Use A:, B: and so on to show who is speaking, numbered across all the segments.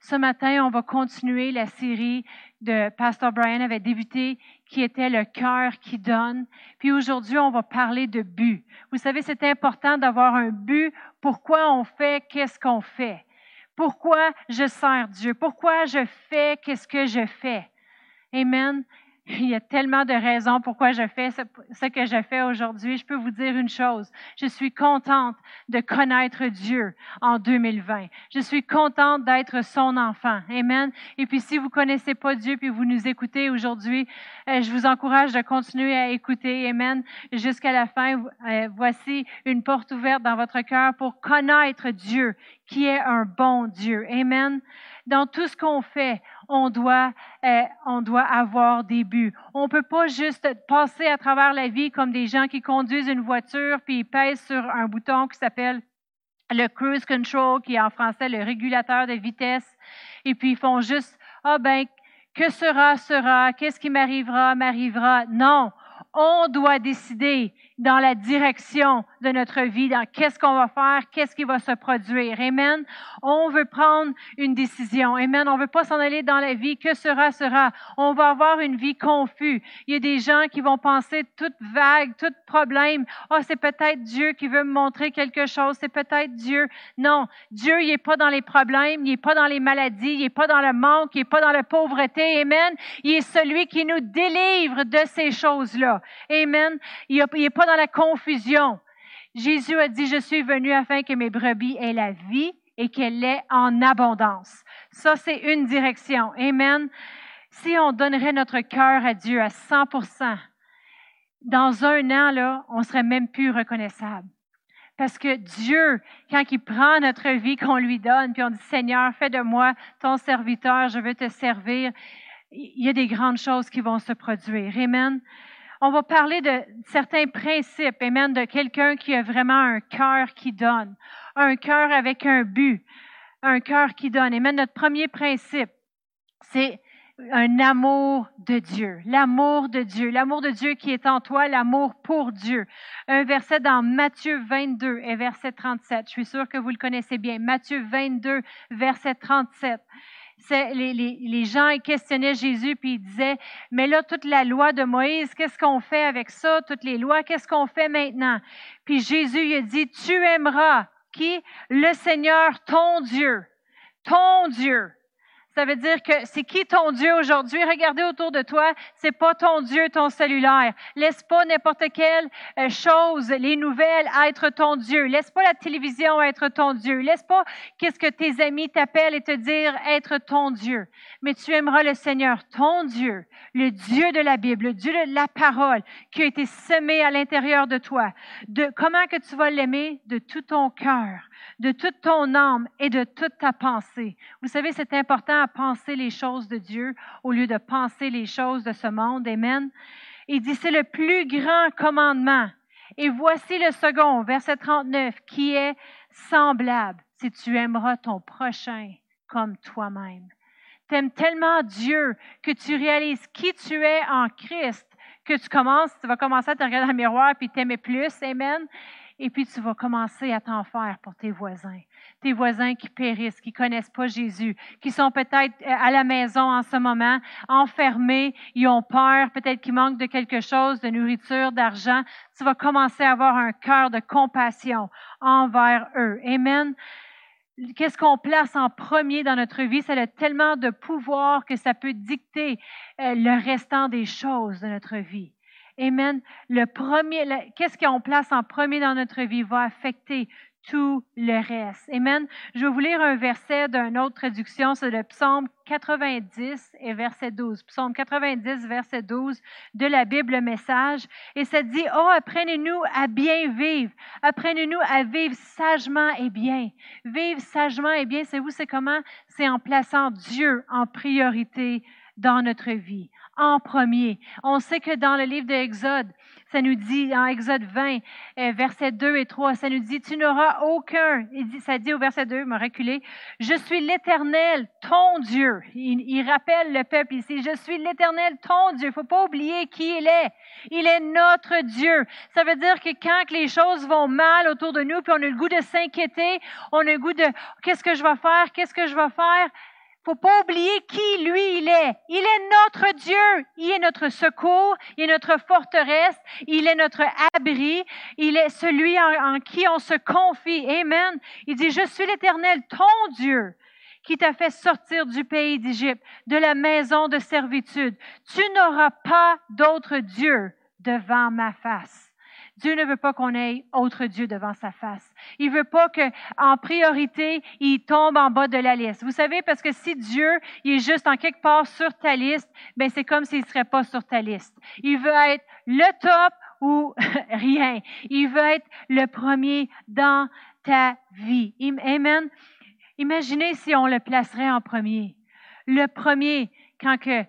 A: Ce matin, on va continuer la série de Pastor Brian avait débuté, qui était le cœur qui donne. Puis aujourd'hui, on va parler de but. Vous savez, c'est important d'avoir un but. Pourquoi on fait qu'est-ce qu'on fait? Pourquoi je sers Dieu? Pourquoi je fais qu'est-ce que je fais? Amen. Il y a tellement de raisons pourquoi je fais ce, que je fais aujourd'hui. Je peux vous dire une chose. Je suis contente de connaître Dieu en 2020. Je suis contente d'être son enfant. Amen. Et puis, si vous connaissez pas Dieu puis vous nous écoutez aujourd'hui, euh, je vous encourage de continuer à écouter. Amen. Jusqu'à la fin, euh, voici une porte ouverte dans votre cœur pour connaître Dieu qui est un bon Dieu. Amen. Dans tout ce qu'on fait, on doit, euh, on doit avoir des buts. On peut pas juste passer à travers la vie comme des gens qui conduisent une voiture puis ils pèsent sur un bouton qui s'appelle le cruise control, qui est en français le régulateur de vitesse, et puis ils font juste ah ben que sera sera, qu'est-ce qui m'arrivera m'arrivera. Non, on doit décider dans la direction de notre vie, dans qu'est-ce qu'on va faire, qu'est-ce qui va se produire. Amen. On veut prendre une décision. Amen. On veut pas s'en aller dans la vie. Que sera, sera. On va avoir une vie confuse. Il y a des gens qui vont penser toute vague, tout problème. Oh, c'est peut-être Dieu qui veut me montrer quelque chose. C'est peut-être Dieu. Non. Dieu, il est pas dans les problèmes. Il est pas dans les maladies. Il est pas dans le manque. Il est pas dans la pauvreté. Amen. Il est celui qui nous délivre de ces choses-là. Amen. Il est pas dans la confusion. Jésus a dit, je suis venu afin que mes brebis aient la vie et qu'elle l'ait en abondance. Ça, c'est une direction. Amen. Si on donnerait notre cœur à Dieu à 100% dans un an, là, on serait même plus reconnaissable. Parce que Dieu, quand il prend notre vie qu'on lui donne, puis on dit, Seigneur, fais de moi ton serviteur, je veux te servir, il y a des grandes choses qui vont se produire. Amen on va parler de certains principes, amen, de quelqu'un qui a vraiment un cœur qui donne, un cœur avec un but, un cœur qui donne. Amen. Notre premier principe, c'est un amour de Dieu, l'amour de Dieu, l'amour de Dieu qui est en toi, l'amour pour Dieu. Un verset dans Matthieu 22 et verset 37. Je suis sûre que vous le connaissez bien. Matthieu 22, verset 37 les, les, les, gens questionnaient Jésus, puis ils disaient, mais là, toute la loi de Moïse, qu'est-ce qu'on fait avec ça? Toutes les lois, qu'est-ce qu'on fait maintenant? Puis Jésus il a dit, tu aimeras qui? Le Seigneur, ton Dieu. Ton Dieu. Ça veut dire que c'est qui ton Dieu aujourd'hui? Regardez autour de toi, c'est pas ton Dieu, ton cellulaire. Laisse pas n'importe quelle euh, chose, les nouvelles, être ton Dieu. Laisse pas la télévision être ton Dieu. Laisse pas qu'est-ce que tes amis t'appellent et te dire être ton Dieu. Mais tu aimeras le Seigneur, ton Dieu, le Dieu de la Bible, le Dieu de la parole qui a été semé à l'intérieur de toi. De comment que tu vas l'aimer? De tout ton cœur de toute ton âme et de toute ta pensée. Vous savez, c'est important à penser les choses de Dieu au lieu de penser les choses de ce monde. Amen. Il dit, c'est le plus grand commandement. Et voici le second, verset 39, qui est semblable, si tu aimeras ton prochain comme toi-même. Tu aimes tellement Dieu que tu réalises qui tu es en Christ, que tu commences, tu vas commencer à te regarder dans le miroir puis t'aimer plus. Amen. Et puis tu vas commencer à t'en faire pour tes voisins. Tes voisins qui périssent, qui connaissent pas Jésus, qui sont peut-être euh, à la maison en ce moment, enfermés, ils ont peur, peut-être qu'ils manquent de quelque chose, de nourriture, d'argent. Tu vas commencer à avoir un cœur de compassion envers eux. Amen. Qu'est-ce qu'on place en premier dans notre vie? Ça a tellement de pouvoir que ça peut dicter euh, le restant des choses de notre vie. Amen. Le premier, qu'est-ce qu'on place en premier dans notre vie? Va affecter tout le reste. Amen. Je vais vous lire un verset d'une autre traduction, c'est le psaume 90 et verset 12. Psaume 90, verset 12 de la Bible Message. Et ça dit, oh, apprenez-nous à bien vivre. Apprenez-nous à vivre sagement et bien. Vivre sagement et bien, c'est vous, c'est comment? C'est en plaçant Dieu en priorité dans notre vie en premier. On sait que dans le livre de Exode, ça nous dit, en Exode 20, euh, versets 2 et 3, ça nous dit, tu n'auras aucun, ça dit au verset 2, me reculer, je suis l'Éternel, ton Dieu. Il, rappelle le peuple ici, je suis l'Éternel, ton Dieu. Il faut pas oublier qui il est. Il est notre Dieu. Ça veut dire que quand les choses vont mal autour de nous, puis on a le goût de s'inquiéter, on a le goût de, qu'est-ce que je vais faire, qu'est-ce que je vais faire, faut pas oublier qui lui il est. Il est notre Dieu. Il est notre secours. Il est notre forteresse. Il est notre abri. Il est celui en, en qui on se confie. Amen. Il dit, je suis l'Éternel, ton Dieu qui t'a fait sortir du pays d'Égypte, de la maison de servitude. Tu n'auras pas d'autre Dieu devant ma face. Dieu ne veut pas qu'on ait autre Dieu devant sa face. Il veut pas que, en priorité, il tombe en bas de la liste. Vous savez, parce que si Dieu, est juste en quelque part sur ta liste, ben c'est comme s'il serait pas sur ta liste. Il veut être le top ou rien. Il veut être le premier dans ta vie. Amen. Imaginez si on le placerait en premier. Le premier, quand que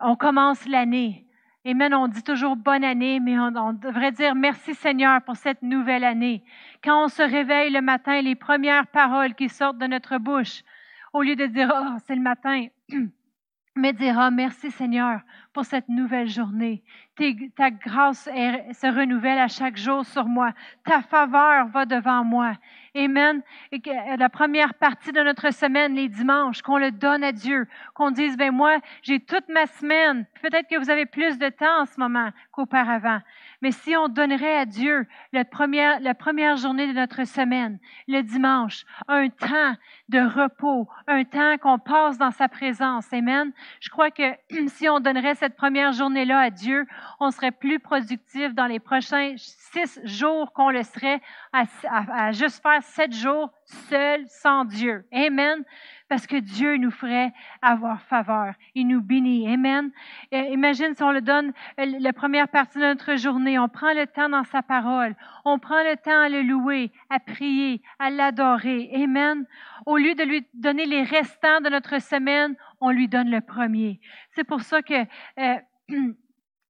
A: on commence l'année. Amen, on dit toujours bonne année, mais on, devrait dire merci Seigneur pour cette nouvelle année. Quand on se réveille le matin, les premières paroles qui sortent de notre bouche, au lieu de dire, oh, c'est le matin, mais dira merci Seigneur pour cette nouvelle journée. Ta grâce se renouvelle à chaque jour sur moi. Ta faveur va devant moi. Amen. Et euh, la première partie de notre semaine, les dimanches, qu'on le donne à Dieu, qu'on dise, ben moi, j'ai toute ma semaine. Peut-être que vous avez plus de temps en ce moment qu'auparavant. Mais si on donnerait à Dieu la première, la première journée de notre semaine, le dimanche, un temps de repos, un temps qu'on passe dans sa présence. Amen. Je crois que si on donnerait cette première journée-là à Dieu, on serait plus productif dans les prochains six jours qu'on le serait à, juste faire sept jours seul, sans Dieu. Amen. Parce que Dieu nous ferait avoir faveur. Il nous bénit. Amen. imagine si on le donne euh, la première partie de notre journée. On prend le temps dans sa parole. On prend le temps à le louer, à prier, à l'adorer. Amen. Au lieu de lui donner les restants de notre semaine, on lui donne le premier. C'est pour ça que euh,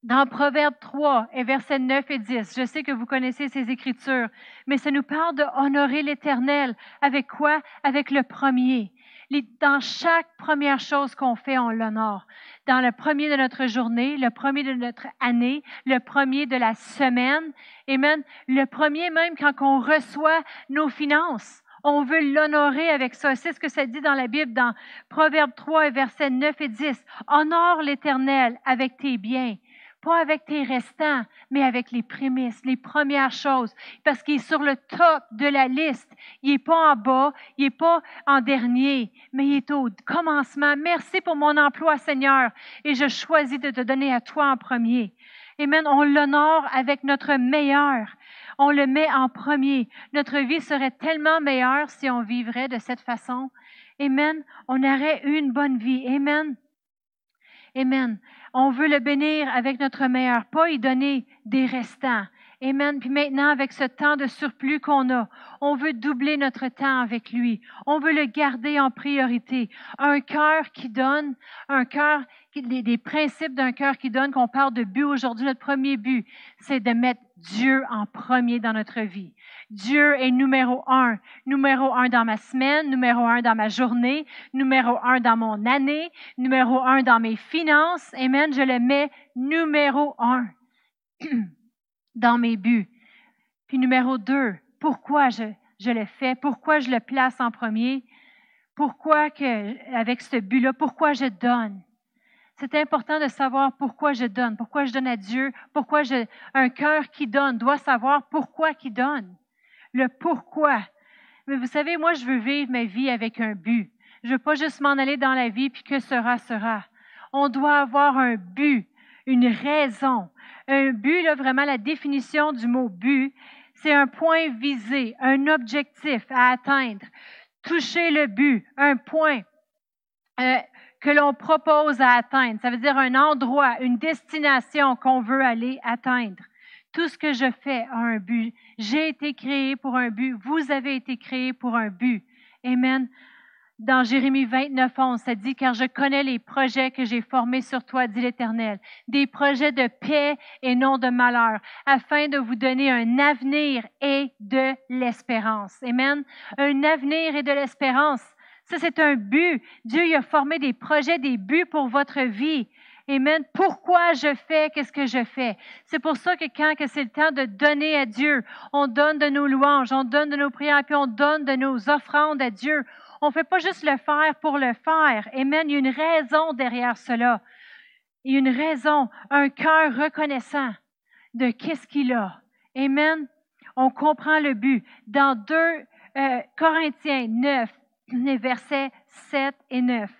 A: dans Proverbe 3 et versets 9 et 10, je sais que vous connaissez ces écritures, mais ça nous parle de honorer l'Éternel. Avec quoi? Avec le premier. Dans chaque première chose qu'on fait, on l'honore. Dans le premier de notre journée, le premier de notre année, le premier de la semaine, et même le premier même quand on reçoit nos finances. On veut l'honorer avec ça. C'est ce que ça dit dans la Bible, dans Proverbe 3 et versets 9 et 10. Honore l'Éternel avec tes biens pas avec tes restants, mais avec les prémices, les premières choses, parce qu'il est sur le top de la liste. Il n'est pas en bas, il n'est pas en dernier, mais il est au commencement. Merci pour mon emploi, Seigneur, et je choisis de te donner à toi en premier. Amen. On l'honore avec notre meilleur. On le met en premier. Notre vie serait tellement meilleure si on vivrait de cette façon. Amen. On aurait une bonne vie. Amen. Amen. On veut le bénir avec notre meilleur, pas y donner des restants. Amen. Puis maintenant, avec ce temps de surplus qu'on a, on veut doubler notre temps avec lui. On veut le garder en priorité. Un cœur qui donne, un cœur, des principes d'un cœur qui donne, qu'on parle de but aujourd'hui. Notre premier but, c'est de mettre Dieu en premier dans notre vie. Dieu est numéro un. Numéro un dans ma semaine, numéro un dans ma journée, numéro un dans mon année, numéro un dans mes finances. Amen. Je le mets numéro un dans mes buts. Puis numéro deux, pourquoi je, je le fais? Pourquoi je le place en premier? Pourquoi que, avec ce but-là, pourquoi je donne? C'est important de savoir pourquoi je donne, pourquoi je donne à Dieu, pourquoi je, un cœur qui donne doit savoir pourquoi qui donne le pourquoi. Mais vous savez, moi, je veux vivre ma vie avec un but. Je veux pas juste m'en aller dans la vie puis que sera, sera. On doit avoir un but, une raison. Un but, là, vraiment, la définition du mot but, c'est un point visé, un objectif à atteindre. Toucher le but, un point euh, que l'on propose à atteindre. Ça veut dire un endroit, une destination qu'on veut aller atteindre. Tout ce que je fais a un but. J'ai été créé pour un but. Vous avez été créé pour un but. Amen. Dans Jérémie 29, 11, ça dit, car je connais les projets que j'ai formés sur toi, dit l'Éternel, des projets de paix et non de malheur, afin de vous donner un avenir et de l'espérance. Amen. Un avenir et de l'espérance. Ça, c'est un but. Dieu il a formé des projets, des buts pour votre vie. Amen. Pourquoi je fais qu'est-ce que je fais? C'est pour ça que quand que c'est le temps de donner à Dieu, on donne de nos louanges, on donne de nos prières, puis on donne de nos offrandes à Dieu. On ne fait pas juste le faire pour le faire. Amen. Il y a une raison derrière cela. Il y a une raison, un cœur reconnaissant de qu'est-ce qu'il a. Amen. On comprend le but. Dans 2 euh, Corinthiens 9, versets 7 et 9,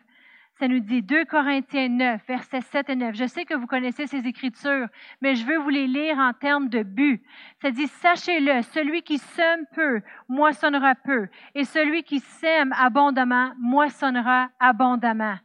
A: ça nous dit 2 Corinthiens 9, versets 7 et 9. Je sais que vous connaissez ces écritures, mais je veux vous les lire en termes de but. Ça dit, sachez-le, celui qui sème peu, moissonnera peu, et celui qui sème abondamment, moissonnera abondamment.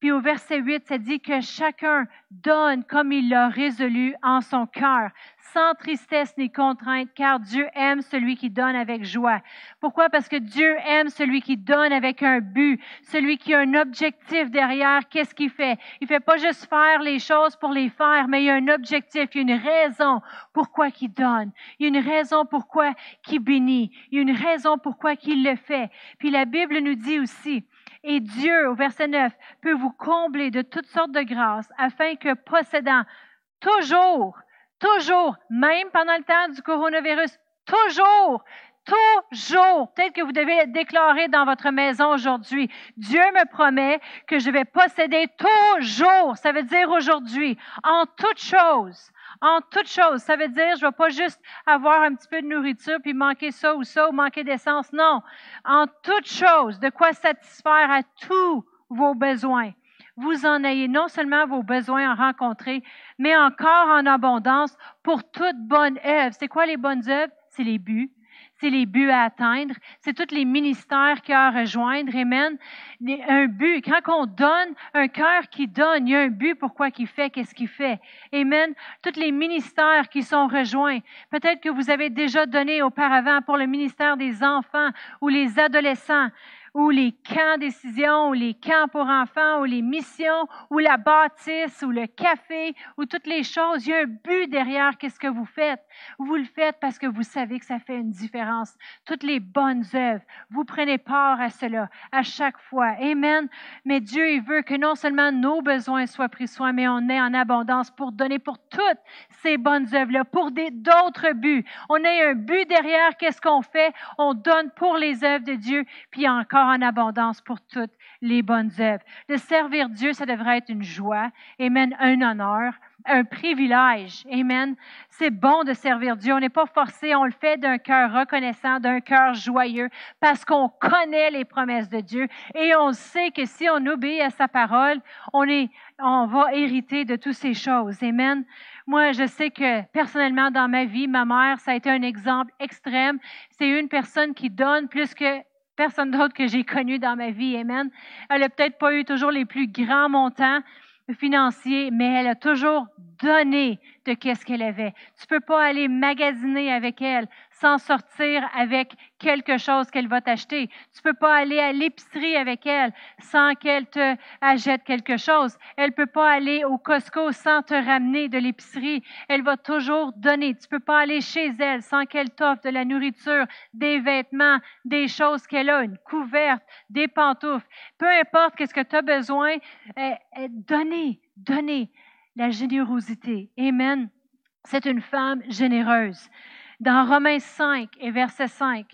A: Puis au verset 8, ça dit que chacun donne comme il l'a résolu en son cœur, sans tristesse ni contrainte, car Dieu aime celui qui donne avec joie. Pourquoi? Parce que Dieu aime celui qui donne avec un but, celui qui a un objectif derrière. Qu'est-ce qu'il fait? Il fait pas juste faire les choses pour les faire, mais il y a un objectif, il y a une raison pourquoi il donne. Il y a une raison pourquoi il bénit. Il y a une raison pourquoi il le fait. Puis la Bible nous dit aussi, et Dieu, au verset 9, peut vous combler de toutes sortes de grâces afin que possédant toujours Toujours, même pendant le temps du coronavirus, toujours, toujours, peut-être que vous devez déclarer dans votre maison aujourd'hui. Dieu me promet que je vais posséder toujours, ça veut dire aujourd'hui, en toute chose. En toute chose, ça veut dire je ne vais pas juste avoir un petit peu de nourriture puis manquer ça ou ça ou manquer d'essence. Non, en toute chose, de quoi satisfaire à tous vos besoins vous en ayez non seulement vos besoins à rencontrer, mais encore en abondance pour toute bonne œuvre. C'est quoi les bonnes œuvres? C'est les buts. C'est les buts à atteindre. C'est tous les ministères qu'il y a à rejoindre. Amen. Un but. Quand on donne, un cœur qui donne, il y a un but pourquoi qu'il fait, qu'est-ce qu'il fait. Amen. Tous les ministères qui sont rejoints. Peut-être que vous avez déjà donné auparavant pour le ministère des enfants ou les adolescents ou les camps décision, ou les camps pour enfants, ou les missions, ou la bâtisse, ou le café, ou toutes les choses. Il y a un but derrière qu'est-ce que vous faites. Vous le faites parce que vous savez que ça fait une différence. Toutes les bonnes œuvres, vous prenez part à cela à chaque fois. Amen. Mais Dieu, il veut que non seulement nos besoins soient pris soin, mais on ait en abondance pour donner pour toutes ces bonnes œuvres-là, pour d'autres buts. On a un but derrière qu'est-ce qu'on fait. On donne pour les œuvres de Dieu, puis encore en abondance pour toutes les bonnes œuvres. De servir Dieu, ça devrait être une joie, amen, un honneur, un privilège, amen. C'est bon de servir Dieu. On n'est pas forcé, on le fait d'un cœur reconnaissant, d'un cœur joyeux, parce qu'on connaît les promesses de Dieu et on sait que si on obéit à sa parole, on est, on va hériter de toutes ces choses, amen. Moi, je sais que personnellement, dans ma vie, ma mère, ça a été un exemple extrême. C'est une personne qui donne plus que personne d'autre que j'ai connu dans ma vie. Amen. Elle n'a peut-être pas eu toujours les plus grands montants financiers, mais elle a toujours donné de qu'est-ce qu'elle avait. Tu peux pas aller magasiner avec elle sans sortir avec quelque chose qu'elle va t'acheter. Tu peux pas aller à l'épicerie avec elle sans qu'elle te achète quelque chose. Elle peut pas aller au Costco sans te ramener de l'épicerie. Elle va toujours donner. Tu peux pas aller chez elle sans qu'elle t'offre de la nourriture, des vêtements, des choses qu'elle a, une couverte, des pantoufles. Peu importe qu'est-ce que tu as besoin, euh, donnez, donnez la générosité. Amen. C'est une femme généreuse. Dans Romains 5 et verset 5,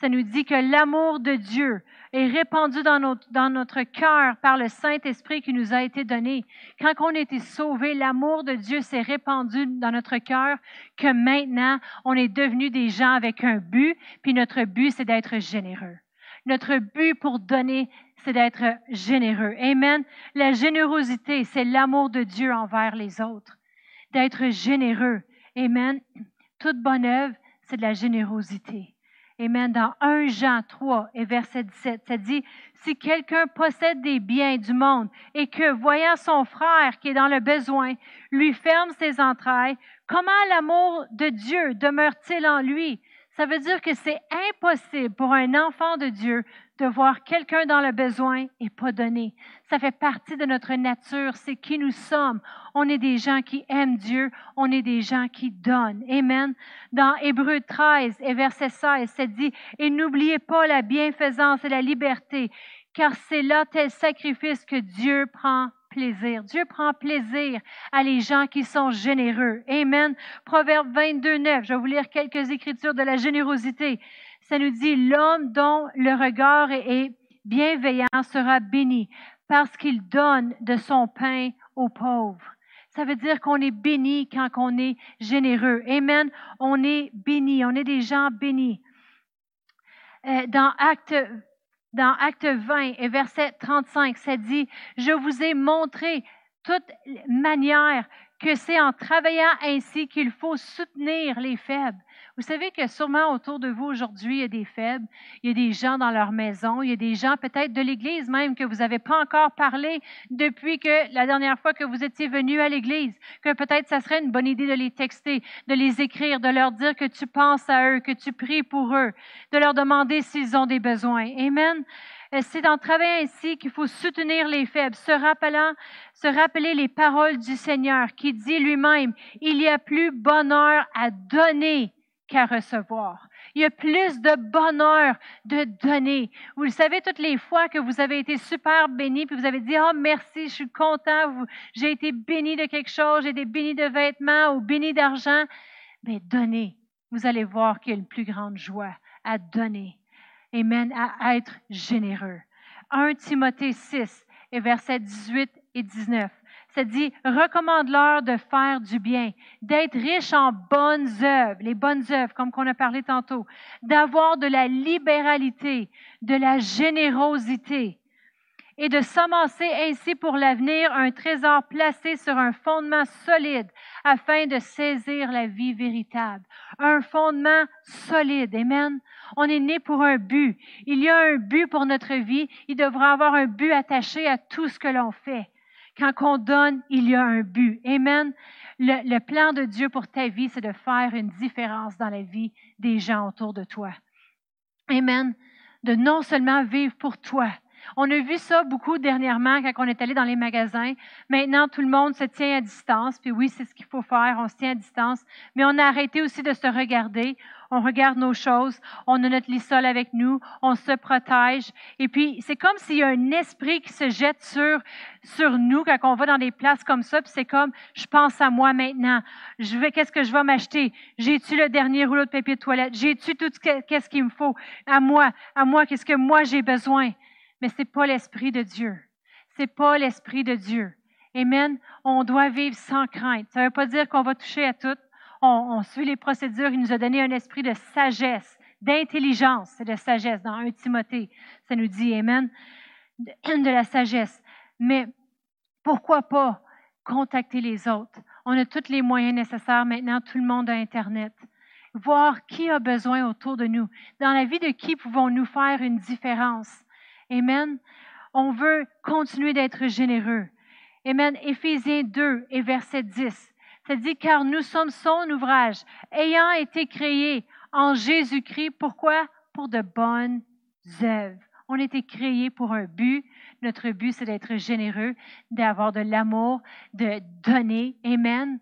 A: ça nous dit que l'amour de Dieu est répandu dans notre, dans cœur par le Saint-Esprit qui nous a été donné. Quand on a été sauvé, l'amour de Dieu s'est répandu dans notre cœur, que maintenant, on est devenu des gens avec un but, puis notre but, c'est d'être généreux. Notre but pour donner, c'est d'être généreux. Amen. La générosité, c'est l'amour de Dieu envers les autres. D'être généreux. Amen. Toute bonne œuvre, c'est de la générosité. Amen. Dans 1 Jean 3 et verset 17, ça dit, si quelqu'un possède des biens du monde et que, voyant son frère qui est dans le besoin, lui ferme ses entrailles, comment l'amour de Dieu demeure-t-il en lui? Ça veut dire que c'est impossible pour un enfant de Dieu de voir quelqu'un dans le besoin et pas donner. Ça fait partie de notre nature, c'est qui nous sommes. On est des gens qui aiment Dieu, on est des gens qui donnent. Amen. Dans Hébreu 13 et verset 16, c'est dit, et n'oubliez pas la bienfaisance et la liberté, car c'est là tel sacrifice que Dieu prend plaisir. Dieu prend plaisir à les gens qui sont généreux. Amen. Proverbe 22, 9. Je vais vous lire quelques écritures de la générosité. Ça nous dit l'homme dont le regard est, bienveillant sera béni parce qu'il donne de son pain aux pauvres. Ça veut dire qu'on est béni quand on est généreux. Amen. On est béni. On est des gens bénis. Euh, dans Acte, dans Acte 20 et verset 35, ça dit, je vous ai montré toute manière que c'est en travaillant ainsi qu'il faut soutenir les faibles. Vous savez que sûrement autour de vous aujourd'hui, il y a des faibles, il y a des gens dans leur maison, il y a des gens peut-être de l'Église même que vous n'avez pas encore parlé depuis que la dernière fois que vous étiez venu à l'Église, que peut-être ça serait une bonne idée de les texter, de les écrire, de leur dire que tu penses à eux, que tu pries pour eux, de leur demander s'ils ont des besoins. Amen. Euh, c'est en travaillant ainsi qu'il faut soutenir les faibles, se rappelant, se rappeler les paroles du Seigneur qui dit lui-même, il y a plus bonheur à donner qu'à recevoir. Il y a plus de bonheur de donner. Vous le savez, toutes les fois que vous avez été super béni, puis vous avez dit, oh merci, je suis content, j'ai été béni de quelque chose, j'ai été béni de vêtements ou béni d'argent, mais donnez. Vous allez voir qu'il y a une plus grande joie à donner. Amen, à être généreux. 1 Timothée 6 et versets 18 et 19. Ça dit, recommande-leur de faire du bien, d'être riche en bonnes œuvres, les bonnes œuvres, comme qu'on a parlé tantôt, d'avoir de la libéralité, de la générosité, et de s'amasser ainsi pour l'avenir un trésor placé sur un fondement solide afin de saisir la vie véritable. Un fondement solide. Amen. On est né pour un but. Il y a un but pour notre vie. Il devra avoir un but attaché à tout ce que l'on fait. Quand on donne, il y a un but. Amen. Le, plan de Dieu pour ta vie, c'est de faire une différence dans la vie des gens autour de toi. Amen. De non seulement vivre pour toi, on a vu ça beaucoup dernièrement quand on est allé dans les magasins. Maintenant, tout le monde se tient à distance. Puis oui, c'est ce qu'il faut faire. On se tient à distance. Mais on a arrêté aussi de se regarder. On regarde nos choses. On a notre lissol avec nous. On se protège. Et puis, c'est comme s'il y a un esprit qui se jette sur, sur nous quand on va dans des places comme ça. Puis c'est comme, je pense à moi maintenant. Je vais, qu'est-ce que je vais m'acheter? J'ai-tu le dernier rouleau de papier de toilette? J'ai-tu tout ce qu'est-ce qu'il me faut? À moi. À moi, qu'est-ce que moi j'ai besoin? mais ce n'est pas l'Esprit de Dieu. Ce n'est pas l'Esprit de Dieu. Amen. On doit vivre sans crainte. Ça ne veut pas dire qu'on va toucher à tout. On, suit les procédures. Il nous a donné un esprit de sagesse, d'intelligence. C'est de sagesse dans 1 Timothée. Ça nous dit, Amen, de, de la sagesse. Mais pourquoi pas contacter les autres? On a tous les moyens nécessaires maintenant. Tout le monde a Internet. Voir qui a besoin autour de nous. Dans la vie de qui pouvons-nous faire une différence? Amen. On veut continuer d'être généreux. Amen. Éphésiens 2 et verset 10. Ça dit, car nous sommes son ouvrage, ayant été créés en Jésus-Christ. Pourquoi? Pour de bonnes œuvres. On a été créés pour un but. Notre but, c'est d'être généreux, d'avoir de l'amour, de donner. Amen.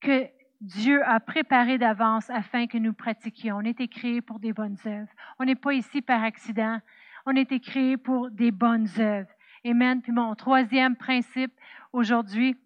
A: Que Dieu a préparé d'avance afin que nous pratiquions. On a été créés pour des bonnes œuvres. On n'est pas ici par accident on a été créé pour des bonnes œuvres. Amen. Puis mon troisième principe aujourd'hui,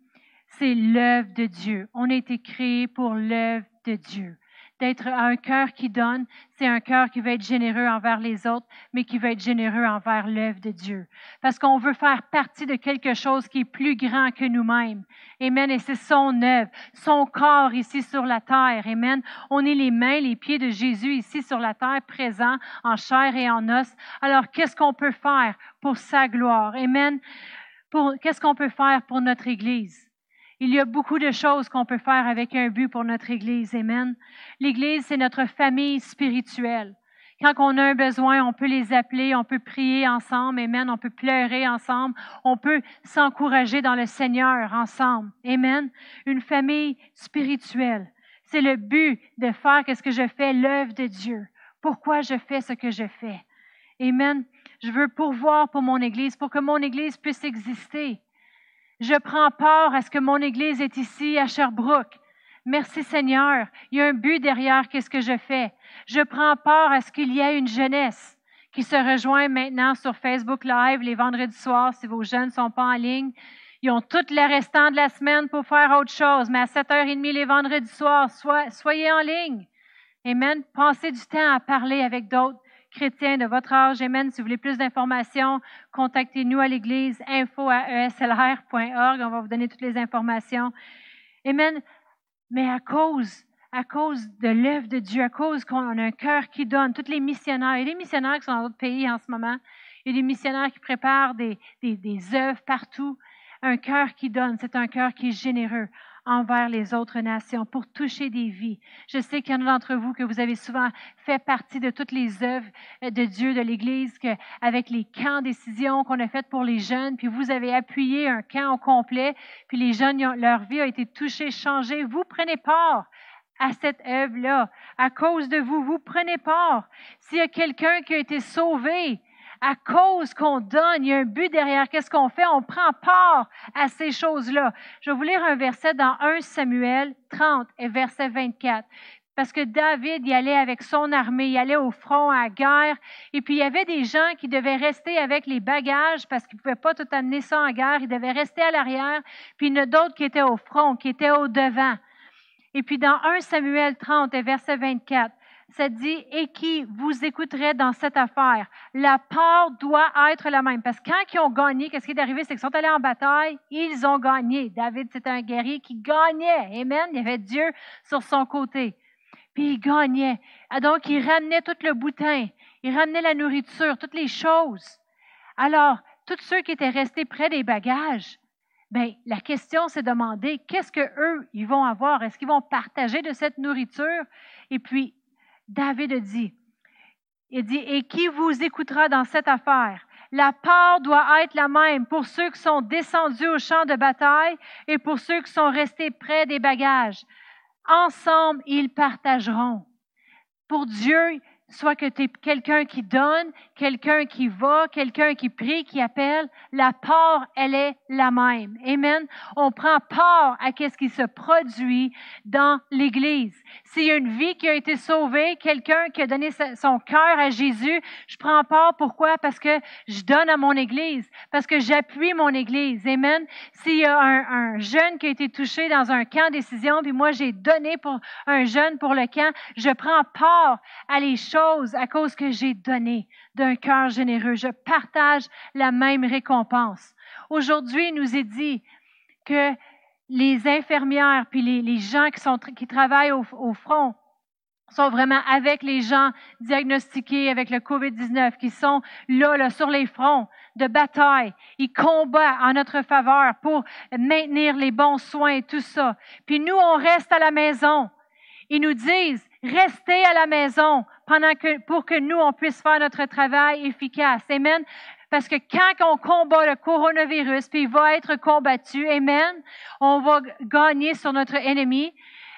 A: c'est l'œuvre de Dieu. On a été créé pour l'œuvre de Dieu d'être un cœur qui donne, c'est un cœur qui veut être généreux envers les autres, mais qui veut être généreux envers l'œuvre de Dieu. Parce qu'on veut faire partie de quelque chose qui est plus grand que nous-mêmes. Amen. Et c'est son œuvre, son corps ici sur la terre. Amen. On est les mains, les pieds de Jésus ici sur la terre, présents en chair et en os. Alors, qu'est-ce qu'on peut faire pour sa gloire? Amen. Qu'est-ce qu'on peut faire pour notre Église? Il y a beaucoup de choses qu'on peut faire avec un but pour notre Église. Amen. L'Église, c'est notre famille spirituelle. Quand on a un besoin, on peut les appeler, on peut prier ensemble. Amen. On peut pleurer ensemble. On peut s'encourager dans le Seigneur ensemble. Amen. Une famille spirituelle. C'est le but de faire ce que je fais, l'œuvre de Dieu. Pourquoi je fais ce que je fais? Amen. Je veux pourvoir pour mon Église, pour que mon Église puisse exister. Je prends part à ce que mon Église est ici à Sherbrooke. Merci Seigneur. Il y a un but derrière qu'est-ce que je fais. Je prends part à ce qu'il y ait une jeunesse qui se rejoint maintenant sur Facebook Live les vendredis soirs si vos jeunes ne sont pas en ligne. Ils ont tout le restant de la semaine pour faire autre chose, mais à 7h30 les vendredis soirs, soyez en ligne. Amen. Passez du temps à parler avec d'autres chrétiens de votre âge. Amen. Si vous voulez plus d'informations, contactez-nous à l'église info à eslr.org. On va vous donner toutes les informations. Amen. Mais à cause à cause de l'œuvre de Dieu, à cause qu'on a un cœur qui donne. Tous les missionnaires, il y a des missionnaires qui sont dans d'autres pays en ce moment. Il y a des missionnaires qui préparent des œuvres partout. Un cœur qui donne, c'est un cœur qui est généreux envers les autres nations pour toucher des vies. Je sais qu'il y en a d'entre vous que vous avez souvent fait partie de toutes les œuvres de Dieu, de l'Église, avec les camps décisions qu'on a faites pour les jeunes, puis vous avez appuyé un camp au complet, puis les jeunes, leur vie a été touchée, changée. Vous prenez part à cette œuvre-là. À cause de vous, vous prenez part. S'il y a quelqu'un qui a été sauvé, à cause qu'on donne, il y a un but derrière. Qu'est-ce qu'on fait? On prend part à ces choses-là. Je vais vous lire un verset dans 1 Samuel 30 et verset 24. Parce que David y allait avec son armée, il allait au front à la guerre. Et puis il y avait des gens qui devaient rester avec les bagages parce qu'ils ne pouvaient pas tout amener ça en guerre. Ils devaient rester à l'arrière. Puis il y en a d'autres qui étaient au front, qui étaient au devant. Et puis dans 1 Samuel 30 et verset 24, ça dit, et qui vous écouterait dans cette affaire? La part doit être la même. Parce que quand ils ont gagné, qu'est-ce qui est arrivé? C'est qu'ils sont allés en bataille, ils ont gagné. David, c'était un guerrier qui gagnait. Amen. Il y avait Dieu sur son côté. Puis il gagnait. Ah, donc, il ramenait tout le boutin. Il ramenait la nourriture, toutes les choses. Alors, tous ceux qui étaient restés près des bagages, Bien, la question s'est demandée, qu'est-ce que eux ils vont avoir? Est-ce qu'ils vont partager de cette nourriture? Et puis David dit, il dit, et qui vous écoutera dans cette affaire? La part doit être la même pour ceux qui sont descendus au champ de bataille et pour ceux qui sont restés près des bagages. Ensemble, ils partageront. Pour Dieu, soit que tu es quelqu'un qui donne, quelqu'un qui va, quelqu'un qui prie, qui appelle, la part, elle est la même. Amen. On prend part à ce qui se produit dans l'Église. S'il y a une vie qui a été sauvée, quelqu'un qui a donné son cœur à Jésus, je prends part. Pourquoi? Parce que je donne à mon Église, parce que j'appuie mon Église. Amen. S'il y a un, un, jeune qui a été touché dans un camp décision, puis moi j'ai donné pour un jeune pour le camp, je prends part à les choses à cause que j'ai donné d'un cœur généreux. Je partage la même récompense. Aujourd'hui, il nous est dit que les infirmières puis les, gens qui, sont, qui travaillent au, front sont vraiment avec les gens diagnostiqués avec le COVID-19, qui sont là, là, sur les fronts de bataille. Ils combattent en notre faveur pour maintenir les bons soins et tout ça. Puis nous, on reste à la maison. Ils nous disent, restez à la maison pour que nous, on puisse faire notre travail efficace. Amen. Parce que quand on combat le coronavirus, puis il va être combattu, Amen, on va gagner sur notre ennemi,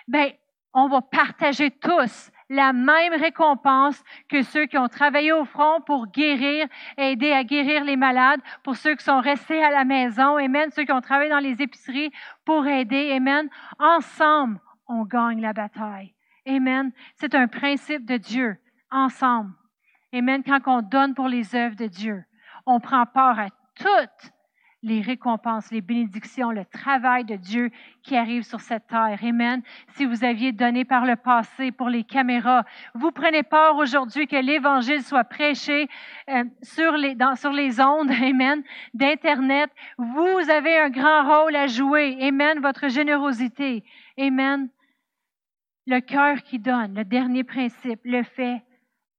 A: ben, on va partager tous la même récompense que ceux qui ont travaillé au front pour guérir, aider à guérir les malades, pour ceux qui sont restés à la maison, Amen, ceux qui ont travaillé dans les épiceries pour aider, Amen. Ensemble, on gagne la bataille. Amen. C'est un principe de Dieu, ensemble. Amen. Quand on donne pour les œuvres de Dieu, on prend part à toutes les récompenses, les bénédictions, le travail de Dieu qui arrive sur cette terre. Amen. Si vous aviez donné par le passé pour les caméras, vous prenez part aujourd'hui que l'Évangile soit prêché euh, sur, les, sur les ondes, Amen, d'Internet. Vous avez un grand rôle à jouer. Amen. Votre générosité. Amen. Le cœur qui donne, le dernier principe, le fait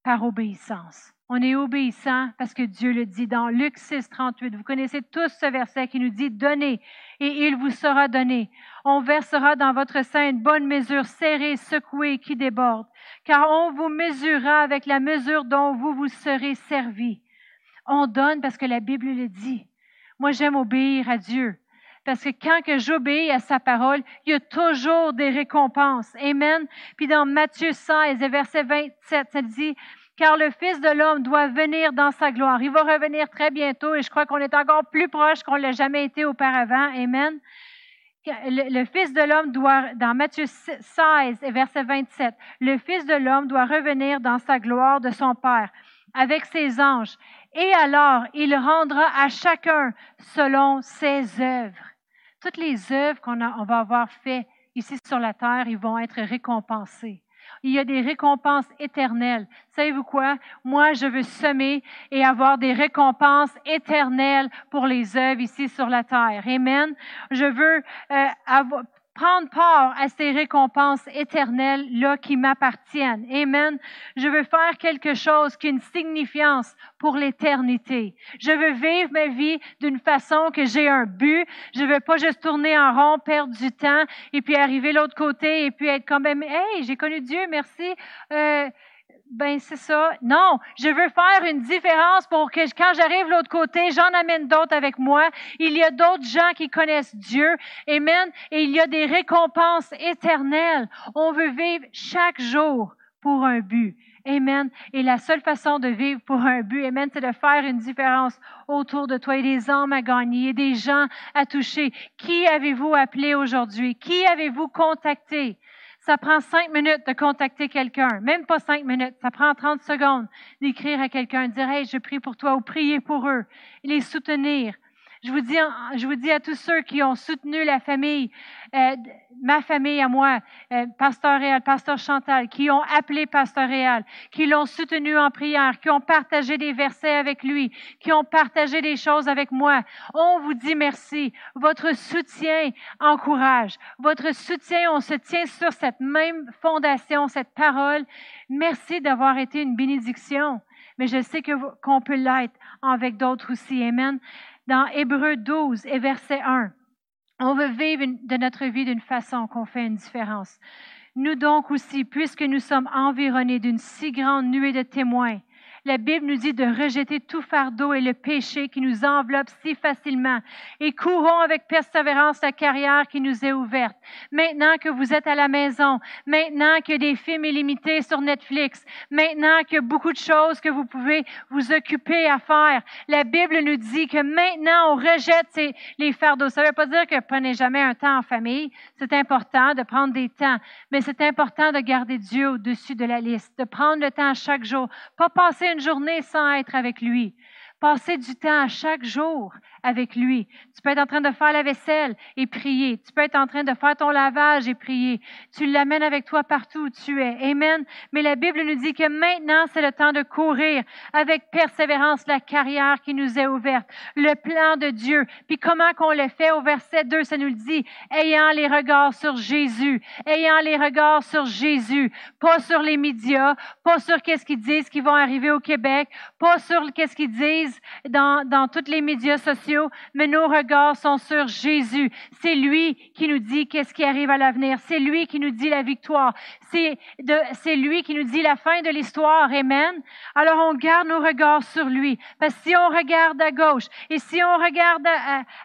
A: par obéissance. On est obéissant parce que Dieu le dit dans Luc 6, 38. Vous connaissez tous ce verset qui nous dit Donnez et il vous sera donné. On versera dans votre sein une bonne mesure serrée, secouée, qui déborde, car on vous mesurera avec la mesure dont vous vous serez servi. On donne parce que la Bible le dit. Moi, j'aime obéir à Dieu. Parce que quand que j'obéis à sa parole, il y a toujours des récompenses. Amen. Puis dans Matthieu 16, verset 27, ça dit, car le Fils de l'homme doit venir dans sa gloire. Il va revenir très bientôt et je crois qu'on est encore plus proche qu'on l'a jamais été auparavant. Amen. Le, Fils de l'homme doit, dans Matthieu 16, verset 27, le Fils de l'homme doit revenir dans sa gloire de son Père avec ses anges. Et alors, il rendra à chacun selon ses œuvres. Toutes les œuvres qu'on on va avoir faites ici sur la terre, ils vont être récompensées. il y a des récompenses éternelles. Savez-vous quoi? Moi, je veux semer et avoir des récompenses éternelles pour les œuvres ici sur la terre. Amen. Je veux euh, avoir, prendre part à ces récompenses éternelles là qui m'appartiennent. Amen. Je veux faire quelque chose qui a une signifiance pour l'éternité. Je veux vivre ma vie d'une façon que j'ai un but. Je veux pas juste tourner en rond, perdre du temps et puis arriver l'autre côté et puis être comme même hey, j'ai connu Dieu, merci. Euh, ben c'est ça. Non, je veux faire une différence pour que quand j'arrive de l'autre côté, j'en amène d'autres avec moi. Il y a d'autres gens qui connaissent Dieu. Amen. Et il y a des récompenses éternelles. On veut vivre chaque jour pour un but. Amen. Et la seule façon de vivre pour un but, Amen, c'est de faire une différence autour de toi et des hommes à gagner et des gens à toucher. Qui avez-vous appelé aujourd'hui? Qui avez-vous contacté? Ça prend cinq minutes de contacter quelqu'un, même pas cinq minutes, ça prend 30 secondes d'écrire à quelqu'un, dire, hey, je prie pour toi ou prier pour eux, les soutenir. Je vous dis, je vous dis à tous ceux qui ont soutenu la famille, euh, ma famille à moi, euh, Pasteur Réal, Pasteur Chantal, qui ont appelé Pasteur Réal, qui l'ont soutenu en prière, qui ont partagé des versets avec lui, qui ont partagé des choses avec moi. On vous dit merci. Votre soutien encourage. Votre soutien, on se tient sur cette même fondation, cette parole. Merci d'avoir été une bénédiction. Mais je sais que qu'on peut l'être avec d'autres aussi. Amen dans Hébreu 12 et verset 1. On veut vivre de notre vie d'une façon qu'on fait une différence. Nous donc aussi, puisque nous sommes environnés d'une si grande nuée de témoins, la Bible nous dit de rejeter tout fardeau et le péché qui nous enveloppe si facilement et courons avec persévérance la carrière qui nous est ouverte. Maintenant que vous êtes à la maison, maintenant qu'il y a des films illimités sur Netflix, maintenant qu'il y a beaucoup de choses que vous pouvez vous occuper à faire, la Bible nous dit que maintenant on rejette les fardeaux. Ça ne veut pas dire que prenez jamais un temps en famille. C'est important de prendre des temps, mais c'est important de garder Dieu au-dessus de la liste, de prendre le temps chaque jour, pas passer une journée sans être avec lui. Passer du temps chaque jour avec lui. Tu peux être en train de faire la vaisselle et prier. Tu peux être en train de faire ton lavage et prier. Tu l'amènes avec toi partout où tu es. Amen. Mais la Bible nous dit que maintenant, c'est le temps de courir avec persévérance la carrière qui nous est ouverte. Le plan de Dieu. Puis comment qu'on le fait? Au verset 2, ça nous le dit. Ayant les regards sur Jésus. Ayant les regards sur Jésus. Pas sur les médias. Pas sur qu'est-ce qu'ils disent qui vont arriver au Québec. Pas sur qu'est-ce qu'ils disent dans, dans tous les médias sociaux, mais nos regards sont sur Jésus. C'est lui qui nous dit qu'est-ce qui arrive à l'avenir. C'est lui qui nous dit la victoire. C'est, lui qui nous dit la fin de l'histoire. Amen. Alors on garde nos regards sur lui. Parce que si on regarde à gauche et si on regarde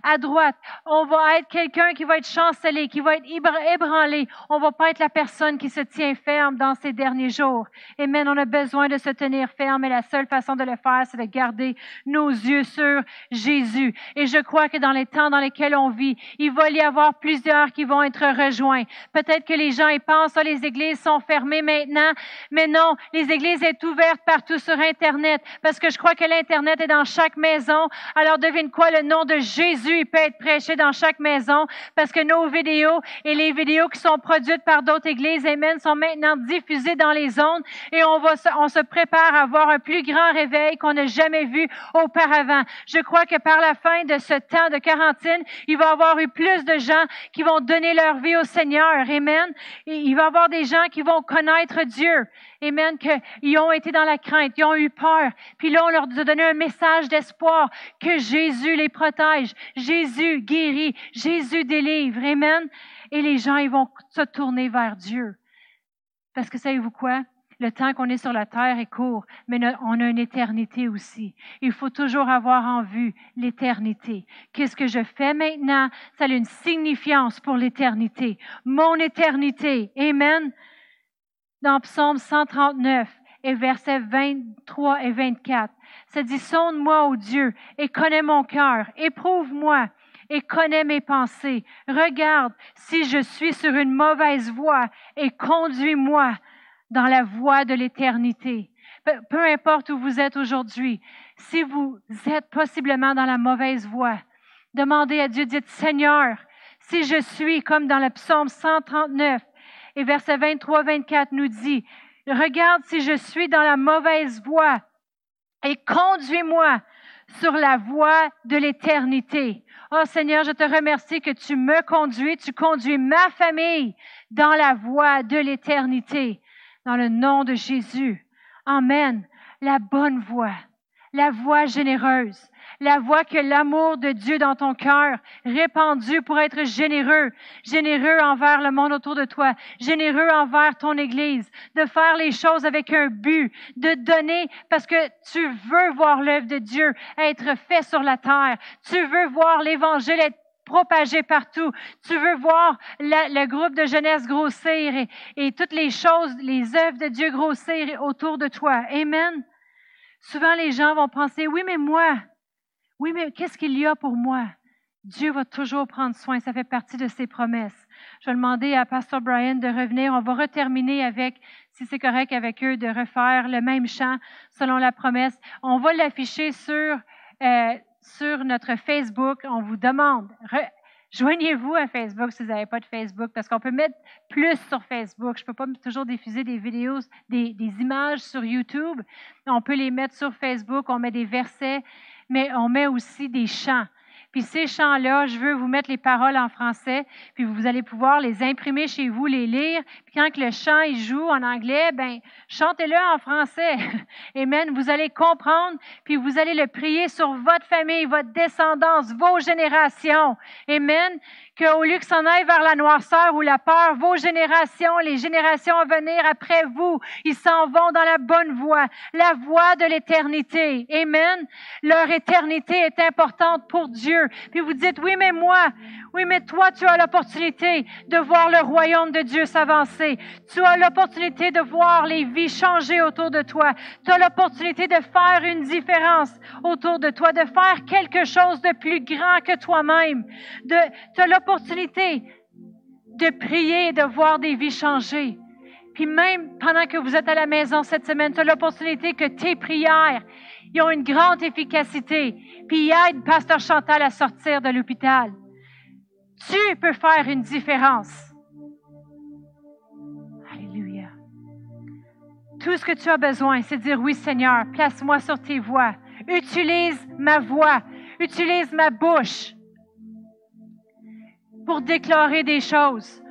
A: à, droite, on va être quelqu'un qui va être chancelé, qui va être ébranlé. On va pas être la personne qui se tient ferme dans ces derniers jours. Amen. On a besoin de se tenir ferme et la seule façon de le faire, c'est de garder nos yeux sur Jésus. Et je crois que dans les temps dans lesquels on vit, il va y avoir plusieurs qui vont être rejoints. Peut-être que les gens ils pensent, ah, les églises sont fermées maintenant, mais non, les églises sont ouvertes partout sur Internet parce que je crois que l'Internet est dans chaque maison. Alors devine quoi, le nom de Jésus, peut être prêché dans chaque maison parce que nos vidéos et les vidéos qui sont produites par d'autres églises, Amen, sont maintenant diffusées dans les ondes et on va, on se prépare à avoir un plus grand réveil qu'on n'a jamais vu auparavant. Je crois que par la fin de ce temps de quarantaine, il va y avoir eu plus de gens qui vont donner leur vie au Seigneur. Amen. il va y avoir des gens qui vont connaître Dieu. Amen. Qu'ils ont été dans la crainte, ils ont eu peur. Puis là, on leur a donné un message d'espoir que Jésus les protège. Jésus guérit. Jésus délivre. Amen. Et les gens, ils vont se tourner vers Dieu. Parce que savez-vous quoi? Le temps qu'on est sur la terre est court, mais on a une éternité aussi. Il faut toujours avoir en vue l'éternité. Qu'est-ce que je fais maintenant? Ça a une signification pour l'éternité. Mon éternité. Amen. Dans Psaume 139 et versets 23 et 24, ça dit, sonde-moi, ô Dieu, et connais mon cœur. Éprouve-moi et connais mes pensées. Regarde si je suis sur une mauvaise voie et conduis-moi dans la voie de l'éternité. Peu, importe où vous êtes aujourd'hui, si vous êtes possiblement dans la mauvaise voie, demandez à Dieu, dites Seigneur, si je suis comme dans le psaume 139, Et verset 23-24 nous dit, Regarde si je suis dans la mauvaise voie et conduis-moi sur la voie de l'éternité. Oh Seigneur, je te remercie que tu me conduis, tu conduis ma famille dans la voie de l'éternité. Dans le nom de Jésus. Amen. La bonne voie, la voie généreuse, la voix que l'amour de Dieu dans ton cœur, répandu pour être généreux, généreux envers le monde autour de toi, généreux envers ton Église, de faire les choses avec un but, de donner parce que tu veux voir l'œuvre de Dieu être fait sur la terre. Tu veux voir l'Évangile être propagé partout. Tu veux voir le groupe de jeunesse grossir et, et toutes les choses, les œuvres de Dieu grossir autour de toi. Amen. Souvent, les gens vont penser, oui, mais moi, oui, mais qu'est-ce qu'il y a pour moi? Dieu va toujours prendre soin. Ça fait partie de ses promesses. Je vais demander à Pasteur Brian de revenir. On va reterminer avec, si c'est correct avec eux, de refaire le même chant selon la promesse. On va l'afficher sur, euh, notre Facebook. On vous demande, joignez-vous à Facebook si vous n'avez pas de Facebook, parce qu'on peut mettre plus sur Facebook. Je ne peux pas toujours diffuser des vidéos, des images sur YouTube. On peut les mettre sur Facebook. On met des versets mais on met aussi des chants. Puis ces chants-là, je veux vous mettre les paroles en français, puis vous allez pouvoir les imprimer chez vous, les lire. Puis quand le chant il joue en anglais, ben chantez-le en français. Amen. Vous allez comprendre, puis vous allez le prier sur votre famille, votre descendance, vos générations. Amen qu'au lieu que s'en aille vers la noirceur ou la peur, vos générations, les générations à venir après vous, ils s'en vont dans la bonne voie, la voie de l'éternité. Amen. Leur éternité est importante pour Dieu. Puis vous dites, oui, mais moi, oui, mais toi, tu as l'opportunité de voir le royaume de Dieu s'avancer. Tu as l'opportunité de voir les vies changer autour de toi. Tu as l'opportunité de faire une différence autour de toi, de faire quelque chose de plus grand que toi-même. Tu as l'opportunité de prier et de voir des vies changer. Puis même pendant que vous êtes à la maison cette semaine, tu as l'opportunité que tes prières ils ont une grande efficacité, puis ils aident Pasteur Chantal à sortir de l'hôpital. Tu peux faire une différence. Alléluia. Tout ce que tu as besoin, c'est dire oui Seigneur, place-moi sur tes voies. Utilise ma voix. Utilise ma bouche pour déclarer des choses.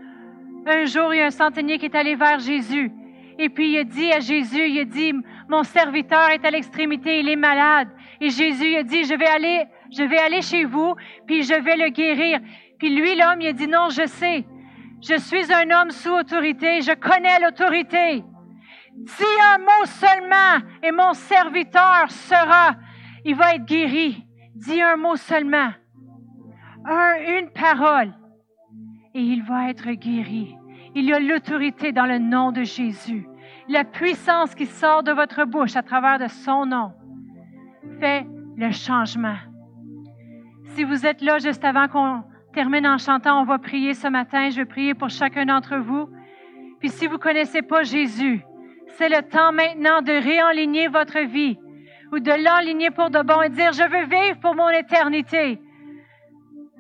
A: Un jour, il y a un centenier qui est allé vers Jésus. Et puis il a dit à Jésus, il a dit, mon serviteur est à l'extrémité, il est malade. Et Jésus a dit, je vais aller, je vais aller chez vous, puis je vais le guérir. Puis lui, l'homme, il a dit, non, je sais. Je suis un homme sous autorité. Je connais l'autorité. Dis un mot seulement et mon serviteur sera, il va être guéri. Dis un mot seulement. Un, une parole. Et il va être guéri. Il y a l'autorité dans le nom de Jésus. La puissance qui sort de votre bouche à travers de son nom fait le changement. Si vous êtes là juste avant qu'on termine en chantant. On va prier ce matin. Je vais prier pour chacun d'entre vous. Puis si vous ne connaissez pas Jésus, c'est le temps maintenant de réaligner votre vie ou de l'enligner pour de bon et dire, je veux vivre pour mon éternité.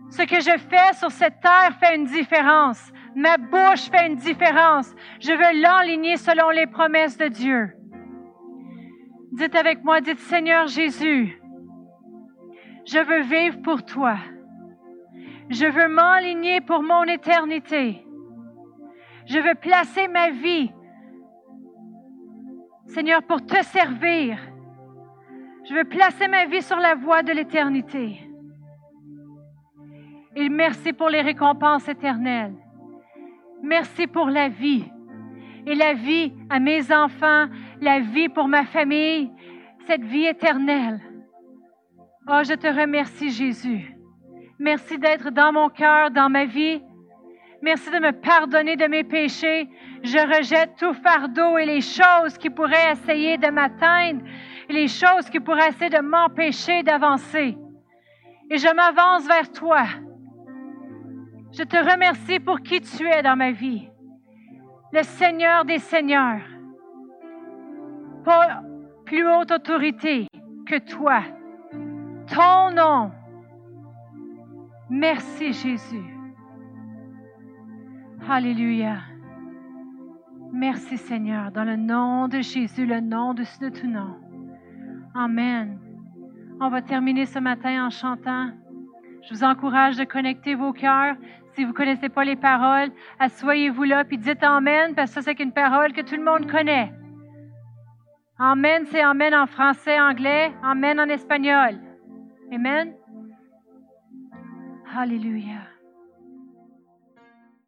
A: Ce que je fais sur cette terre fait une différence. Ma bouche fait une différence. Je veux l'enligner selon les promesses de Dieu. Dites avec moi, dites Seigneur Jésus, je veux vivre pour toi. Je veux m'enligner pour mon éternité. Je veux placer ma vie, Seigneur, pour te servir. Je veux placer ma vie sur la voie de l'éternité. Et merci pour les récompenses éternelles. Merci pour la vie. Et la vie à mes enfants, la vie pour ma famille, cette vie éternelle. Oh, je te remercie, Jésus. Merci d'être dans mon cœur, dans ma vie. Merci de me pardonner de mes péchés. Je rejette tout fardeau et les choses qui pourraient essayer de m'atteindre les choses qui pourraient essayer de m'empêcher d'avancer. Et je m'avance vers toi. Je te remercie pour qui tu es dans ma vie. Le Seigneur des Seigneurs. Pas plus haute autorité que toi. Ton nom Merci Jésus. Alléluia. Merci Seigneur, dans le nom de Jésus, le nom de, de tout nom. Amen. On va terminer ce matin en chantant. Je vous encourage de connecter vos cœurs. Si vous ne connaissez pas les paroles, asseyez-vous là puis dites Amen, parce que ça, c'est une parole que tout le monde connaît. Amen, c'est Amen en français, anglais, Amen en espagnol. Amen. Alléluia.